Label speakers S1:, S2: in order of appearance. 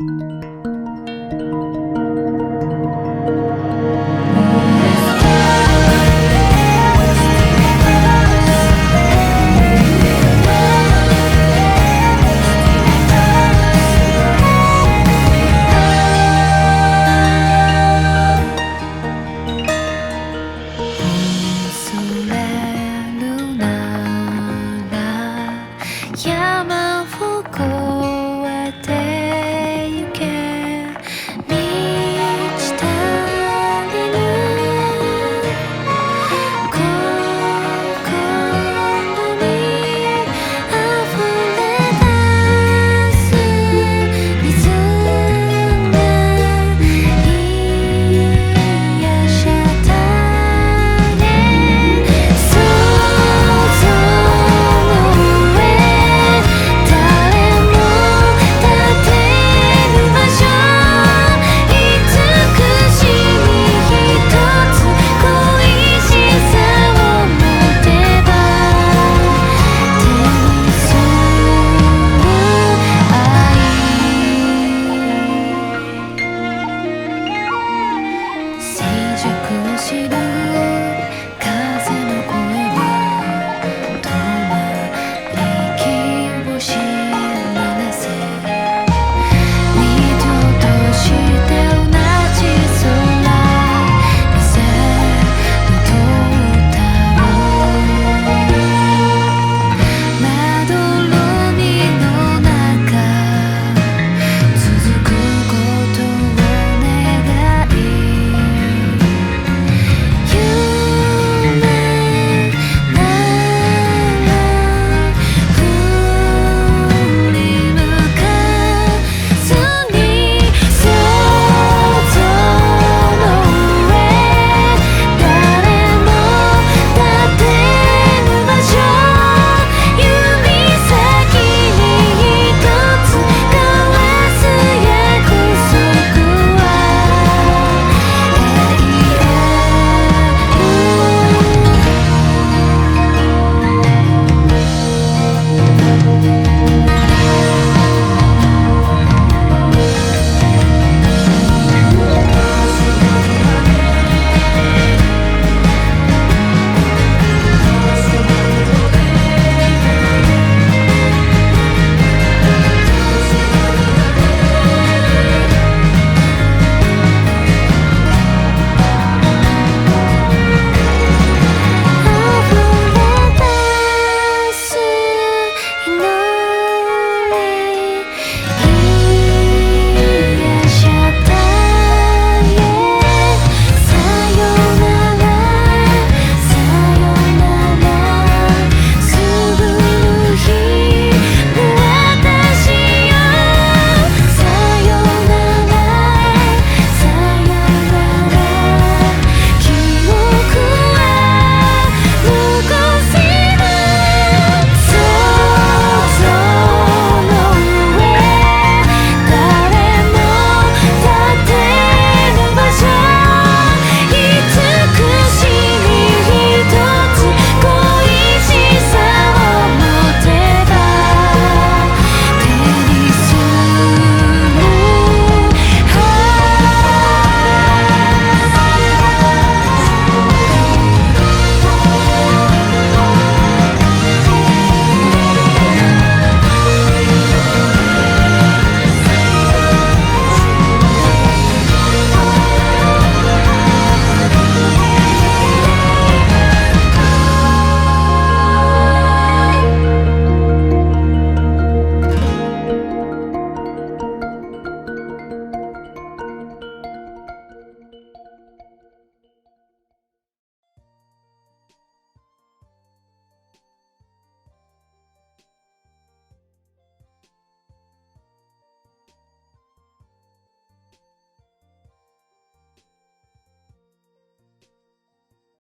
S1: you she